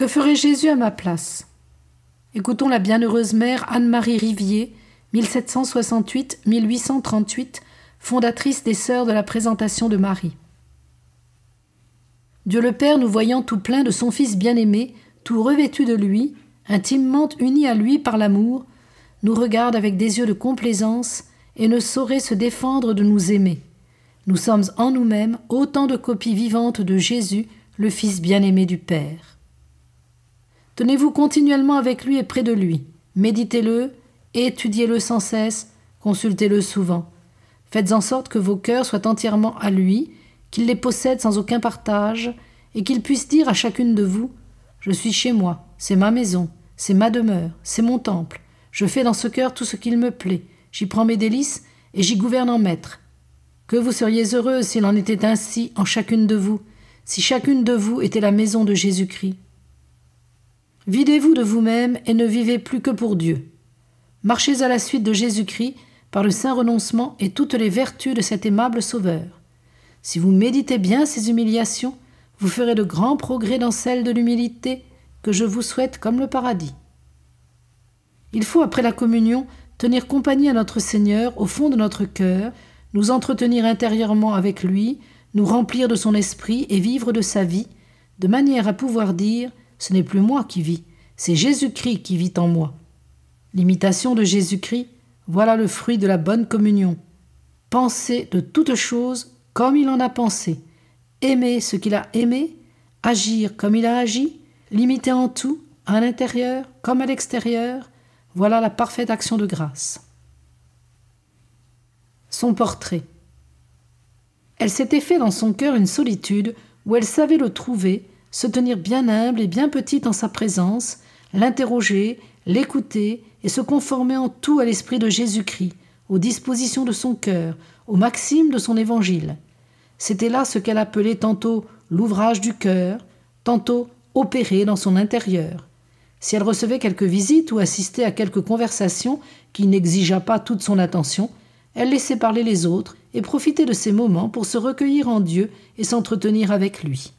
Que ferait Jésus à ma place? Écoutons la bienheureuse mère Anne-Marie Rivier, 1768-1838, fondatrice des Sœurs de la Présentation de Marie. Dieu le Père, nous voyant tout plein de son Fils bien-aimé, tout revêtu de lui, intimement uni à lui par l'amour, nous regarde avec des yeux de complaisance et ne saurait se défendre de nous aimer. Nous sommes en nous-mêmes autant de copies vivantes de Jésus, le Fils bien-aimé du Père. Tenez-vous continuellement avec lui et près de lui. Méditez-le, étudiez-le sans cesse, consultez-le souvent. Faites en sorte que vos cœurs soient entièrement à lui, qu'il les possède sans aucun partage, et qu'il puisse dire à chacune de vous Je suis chez moi, c'est ma maison, c'est ma demeure, c'est mon temple. Je fais dans ce cœur tout ce qu'il me plaît, j'y prends mes délices et j'y gouverne en maître. Que vous seriez heureux s'il en était ainsi en chacune de vous, si chacune de vous était la maison de Jésus-Christ. Videz-vous de vous-même et ne vivez plus que pour Dieu. Marchez à la suite de Jésus-Christ par le saint renoncement et toutes les vertus de cet aimable Sauveur. Si vous méditez bien ces humiliations, vous ferez de grands progrès dans celle de l'humilité que je vous souhaite comme le paradis. Il faut, après la communion, tenir compagnie à notre Seigneur au fond de notre cœur, nous entretenir intérieurement avec lui, nous remplir de son esprit et vivre de sa vie, de manière à pouvoir dire Ce n'est plus moi qui vis, c'est Jésus-Christ qui vit en moi. L'imitation de Jésus-Christ, voilà le fruit de la bonne communion. Penser de toutes choses comme il en a pensé, aimer ce qu'il a aimé, agir comme il a agi, l'imiter en tout, à l'intérieur comme à l'extérieur, voilà la parfaite action de grâce. Son portrait. Elle s'était fait dans son cœur une solitude où elle savait le trouver, se tenir bien humble et bien petite en sa présence, l'interroger, l'écouter et se conformer en tout à l'esprit de Jésus-Christ, aux dispositions de son cœur, aux maximes de son évangile. C'était là ce qu'elle appelait tantôt l'ouvrage du cœur, tantôt opérer dans son intérieur. Si elle recevait quelques visites ou assistait à quelques conversations qui n'exigeaient pas toute son attention, elle laissait parler les autres et profitait de ces moments pour se recueillir en Dieu et s'entretenir avec lui.